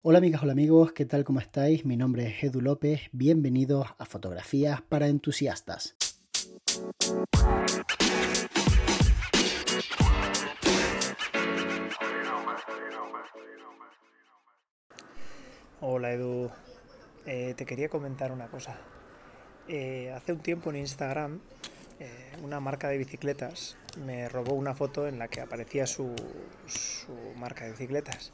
Hola amigas, hola amigos, ¿qué tal? ¿Cómo estáis? Mi nombre es Edu López, bienvenidos a Fotografías para Entusiastas. Hola Edu, eh, te quería comentar una cosa. Eh, hace un tiempo en Instagram eh, una marca de bicicletas me robó una foto en la que aparecía su, su marca de bicicletas.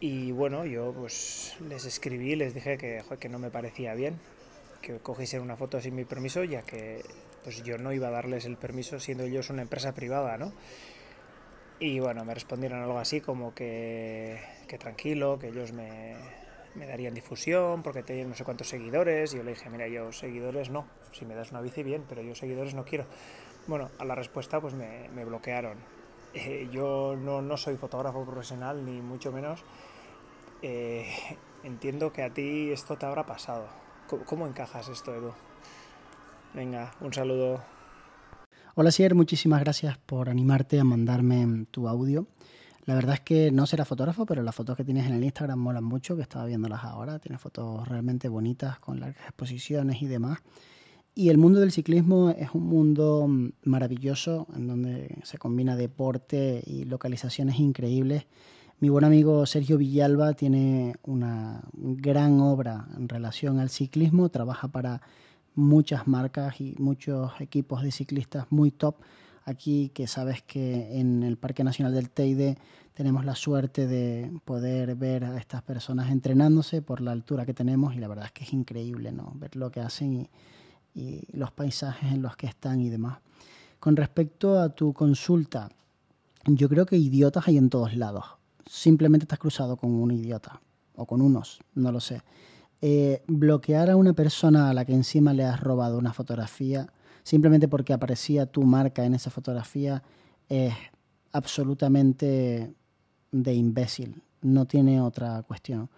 Y bueno, yo pues les escribí, les dije que, que no me parecía bien que cogiesen una foto sin mi permiso, ya que pues yo no iba a darles el permiso siendo ellos una empresa privada, ¿no? Y bueno, me respondieron algo así como que, que tranquilo, que ellos me, me, darían difusión porque tenían no sé cuántos seguidores. Y yo le dije, mira, yo seguidores no, si me das una bici bien, pero yo seguidores no quiero. Bueno, a la respuesta pues me, me bloquearon. Eh, yo no, no soy fotógrafo profesional, ni mucho menos eh, entiendo que a ti esto te habrá pasado. ¿Cómo, encajas esto, Edu? Venga, un saludo. Hola, Sier, muchísimas gracias por animarte a mandarme tu audio. La verdad es que no será fotógrafo, pero las fotos que tienes en el Instagram molan mucho, que estaba viéndolas ahora. Tienes fotos realmente bonitas con largas exposiciones y demás. Y el mundo del ciclismo es un mundo maravilloso en donde se combina deporte y localizaciones increíbles mi buen amigo Sergio Villalba tiene una gran obra en relación al ciclismo, trabaja para muchas marcas y muchos equipos de ciclistas muy top. Aquí que sabes que en el Parque Nacional del Teide tenemos la suerte de poder ver a estas personas entrenándose por la altura que tenemos y la verdad es que es increíble ¿no? ver lo que hacen y, y los paisajes en los que están y demás. Con respecto a tu consulta, yo creo que idiotas hay en todos lados simplemente estás cruzado con un idiota o con unos, no lo sé. Eh, bloquear a una persona a la que encima le has robado una fotografía simplemente porque aparecía tu marca en esa fotografía es absolutamente de imbécil, no tiene otra cuestión.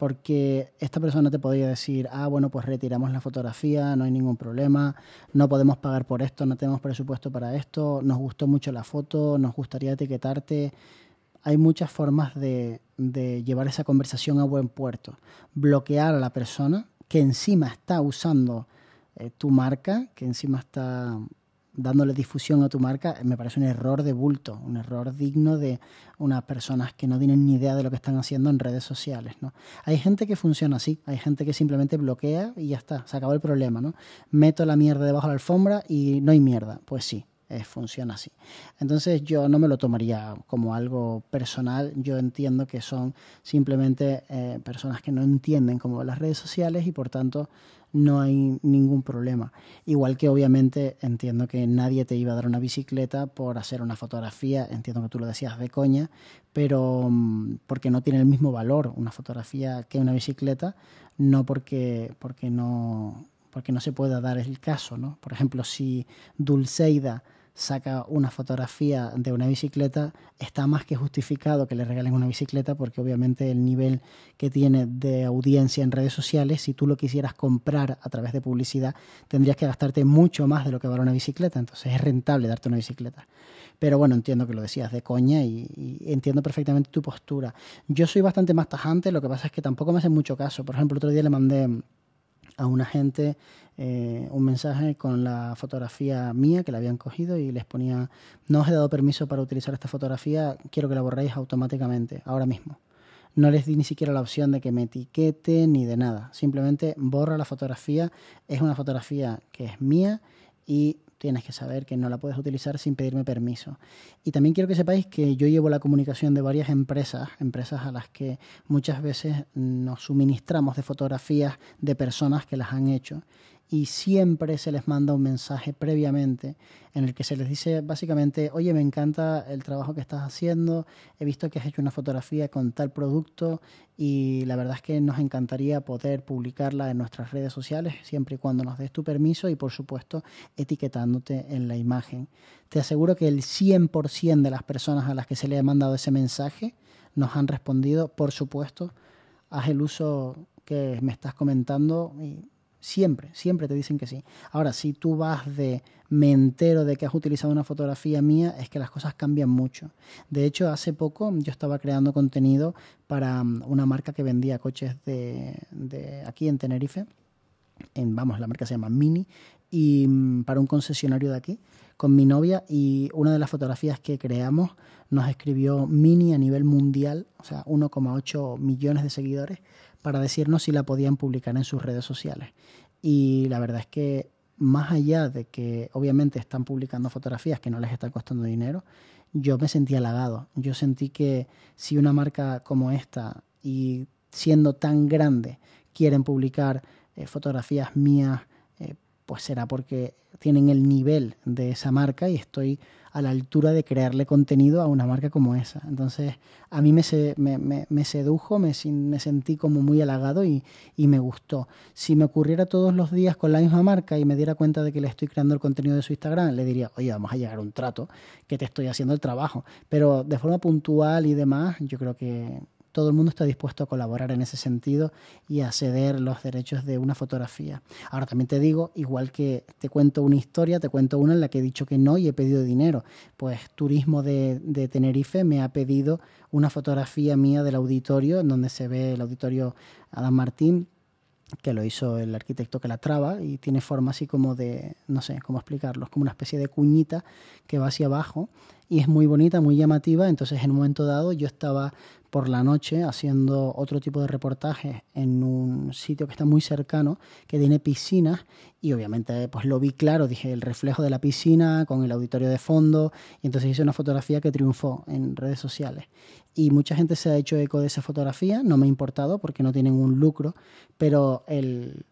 Porque esta persona te podría decir, ah, bueno, pues retiramos la fotografía, no hay ningún problema, no podemos pagar por esto, no tenemos presupuesto para esto, nos gustó mucho la foto, nos gustaría etiquetarte, hay muchas formas de, llevar esa conversación a buen puerto. Bloquear a la persona que encima está usando eh, tu marca, que encima está dándole difusión a tu marca, me parece un error de bulto, un error digno de unas personas que no tienen ni idea de lo que están haciendo en redes sociales. ¿no? Hay gente que funciona así, hay gente que simplemente bloquea y ya está, se acabó el problema. ¿no? Meto la mierda debajo de la alfombra y no hay mierda. Pues sí, eh, funciona así. Entonces yo no me lo tomaría como algo personal, yo entiendo que son simplemente eh, personas que no entienden cómo las redes sociales y por tanto no hay ningún problema. Igual que obviamente entiendo que nadie te iba a dar una bicicleta por hacer una fotografía, entiendo que tú lo decías de coña, pero mm, porque no tiene el mismo valor una fotografía que una bicicleta, no porque, porque no porque no se pueda dar el caso, ¿no? Por ejemplo, si Dulceida saca una fotografía de una bicicleta, está más que justificado que le regalen una bicicleta porque obviamente el nivel que tiene de audiencia en redes sociales, si tú lo quisieras comprar a través de publicidad, tendrías que gastarte mucho más de lo que vale una bicicleta, entonces es rentable darte una bicicleta. Pero bueno, entiendo que lo decías de coña y, y entiendo perfectamente tu postura. Yo soy bastante más tajante, lo que pasa es que tampoco me hace mucho caso. Por ejemplo, otro día le mandé a una gente eh, un mensaje con la fotografía mía que la habían cogido y les ponía, no os he dado permiso para utilizar esta fotografía, quiero que la borréis automáticamente, ahora mismo. No les di ni siquiera la opción de que me etiquete ni de nada. Simplemente borra la fotografía. Es una fotografía que es mía y tienes que saber que no la puedes utilizar sin pedirme permiso. Y también quiero que sepáis que yo llevo la comunicación de varias empresas, empresas a las que muchas veces nos suministramos de fotografías de personas que las han hecho y siempre se les manda un mensaje previamente en el que se les dice básicamente, oye, me encanta el trabajo que estás haciendo, he visto que has hecho una fotografía con tal producto y la verdad es que nos encantaría poder publicarla en nuestras redes sociales siempre y cuando nos des tu permiso y por supuesto etiquetándote en la imagen. Te aseguro que el 100% de las personas a las que se le ha mandado ese mensaje nos han respondido, por supuesto, haz el uso que me estás comentando Siempre, siempre te dicen que sí. Ahora, si tú vas de me entero de que has utilizado una fotografía mía, es que las cosas cambian mucho. De hecho, hace poco yo estaba creando contenido para mm, una marca que vendía coches de, de aquí en Tenerife. En, vamos, la marca se llama Mini, y mm, para un concesionario de aquí con mi novia y una de las fotografías que creamos nos escribió Mini a nivel mundial, o sea, 1,8 millones de seguidores, para decirnos si la podían publicar en sus redes sociales. Y la verdad es que más allá de que obviamente están publicando fotografías que no les están costando dinero, yo me sentí halagado. Yo sentí que si una marca como esta y siendo tan grande quieren publicar eh, fotografías mías, pues será porque tienen el nivel de esa marca y estoy a la altura de crearle contenido a una marca como esa. Entonces, a mí me, me, sedujo, me, me, sentí como muy halagado y, y, me gustó. Si me ocurriera todos los días con la misma marca y me diera cuenta de que le estoy creando el contenido de su Instagram, le diría, oye, vamos a llegar a un trato, que te estoy haciendo el trabajo. Pero de forma puntual y demás, yo creo que todo el mundo está dispuesto a colaborar en ese sentido y a ceder los derechos de una fotografía. Ahora también te digo, igual que te cuento una historia, te cuento una en la que he dicho que no y he pedido dinero. Pues Turismo de, Tenerife me ha pedido una fotografía mía del auditorio, en donde se ve el auditorio Adam Martín, que lo hizo el arquitecto que la traba y tiene forma así como de, no sé cómo explicarlo, es como una especie de cuñita que va hacia abajo y es muy bonita, muy llamativa. Entonces, en un momento dado, yo estaba por la noche haciendo otro tipo de reportajes en un sitio que está muy cercano, que tiene piscinas, y obviamente pues lo vi claro, dije el reflejo de la piscina con el auditorio de fondo, y entonces hice una fotografía que triunfó en redes sociales. Y mucha gente se ha hecho eco de esa fotografía, no me ha importado porque no tienen un lucro, pero el,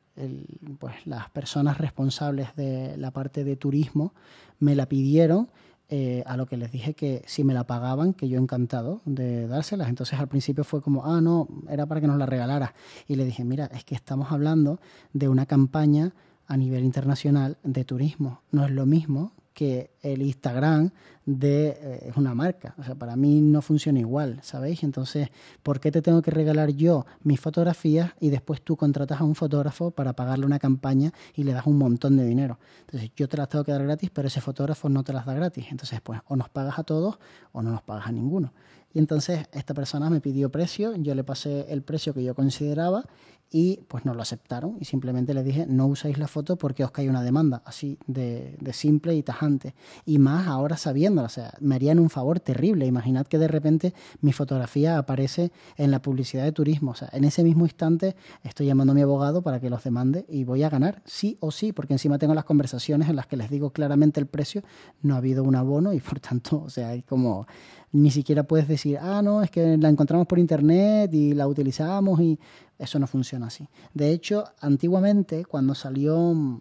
pues las personas responsables de la parte de turismo me la pidieron eh, a lo que les dije que si me la pagaban, que yo encantado de dárselas. Entonces al principio fue como, ah, no, era para que nos la regalara. Y le dije, mira, es que estamos hablando de una campaña a nivel internacional de turismo. No es lo mismo que el Instagram de eh, una marca. O sea, para mí no funciona igual, ¿sabéis? Entonces, ¿por qué te tengo que regalar yo mis fotografías y después tú contratas a un fotógrafo para pagarle una campaña y le das un montón de dinero? Entonces, yo te las tengo que dar gratis, pero ese fotógrafo no te las da gratis. Entonces, pues, o nos pagas a todos o no nos pagas a ninguno. Y entonces esta persona me pidió precio, yo le pasé el precio que yo consideraba y pues no lo aceptaron y simplemente le dije no usáis la foto porque os cae una demanda, así de, de, simple y tajante. Y más ahora sabiendo, o sea, me harían un favor terrible. Imaginad que de repente mi fotografía aparece en la publicidad de turismo. O sea, en ese mismo instante estoy llamando a mi abogado para que los demande y voy a ganar, sí o sí, porque encima tengo las conversaciones en las que les digo claramente el precio, no ha habido un abono y por tanto, o sea, hay como ni siquiera puedes decir, ah, no, es que la encontramos por internet y la utilizamos y eso no funciona así. De hecho, antiguamente, cuando salió mm,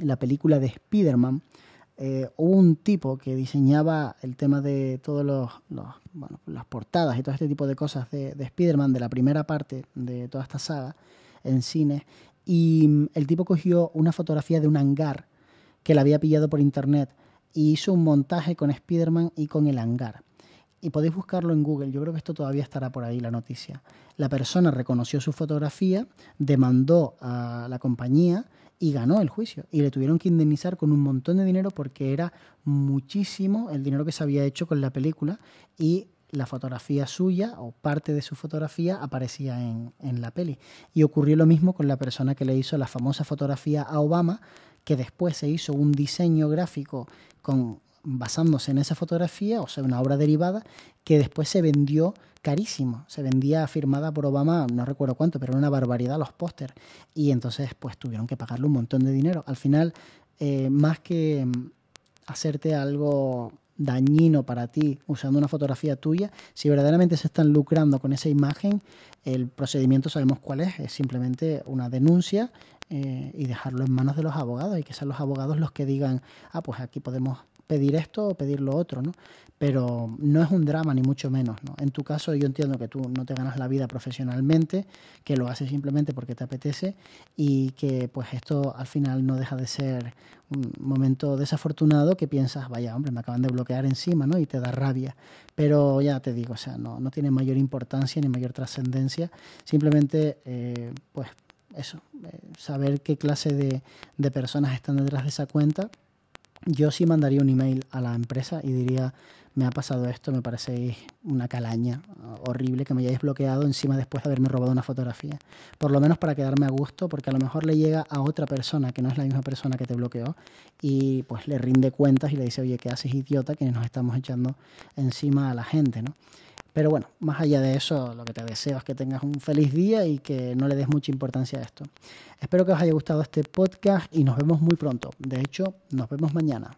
la película de Spider-Man, eh, hubo un tipo que diseñaba el tema de todos los, bueno, las portadas y todo este tipo de cosas de, de Spider-Man, de la primera parte de toda esta saga en cine, y mm, el tipo cogió una fotografía de un hangar que la había pillado por internet y hizo un montaje con Spider-Man y con el hangar y podéis buscarlo en Google, yo creo que esto todavía estará por ahí la noticia. La persona reconoció su fotografía, demandó a la compañía y ganó el juicio. Y le tuvieron que indemnizar con un montón de dinero porque era muchísimo el dinero que se había hecho con la película y la fotografía suya o parte de su fotografía aparecía en, en la peli. Y ocurrió lo mismo con la persona que le hizo la famosa fotografía a Obama, que después se hizo un diseño gráfico con basándose en esa fotografía, o sea, una obra derivada, que después se vendió carísimo. Se vendía firmada por Obama, no recuerdo cuánto, pero era una barbaridad los póster. Y entonces, pues tuvieron que pagarle un montón de dinero. Al final, eh, más que mm, hacerte algo dañino para ti usando una fotografía tuya, si verdaderamente se están lucrando con esa imagen, el procedimiento sabemos cuál es, es simplemente una denuncia eh, y dejarlo en manos de los abogados y que sean los abogados los que digan, ah, pues aquí podemos pedir esto o pedir lo otro, ¿no? Pero no es un drama, ni mucho menos, ¿no? En tu caso, yo entiendo que tú no te ganas la vida profesionalmente, que lo haces simplemente porque te apetece y que, pues, esto al final no deja de ser un momento desafortunado que piensas, vaya, hombre, me acaban de bloquear encima, ¿no? Y te da rabia. Pero ya te digo, o sea, no, no tiene mayor importancia ni mayor trascendencia. Simplemente, eh, pues, eso, eh, saber qué clase de, de personas están detrás de esa cuenta. Yo sí mandaría un email a la empresa y diría, me ha pasado esto, me parece una calaña horrible que me hayáis bloqueado encima después de haberme robado una fotografía. Por lo menos para quedarme a gusto, porque a lo mejor le llega a otra persona que no es la misma persona que te bloqueó y pues le rinde cuentas y le dice, oye, ¿qué haces idiota? Que nos estamos echando encima a la gente, ¿no? Pero bueno, más allá de eso, lo que te deseo es que tengas un feliz día y que no le des mucha importancia a esto. Espero que os haya gustado este podcast y nos vemos muy pronto. De hecho, nos vemos mañana.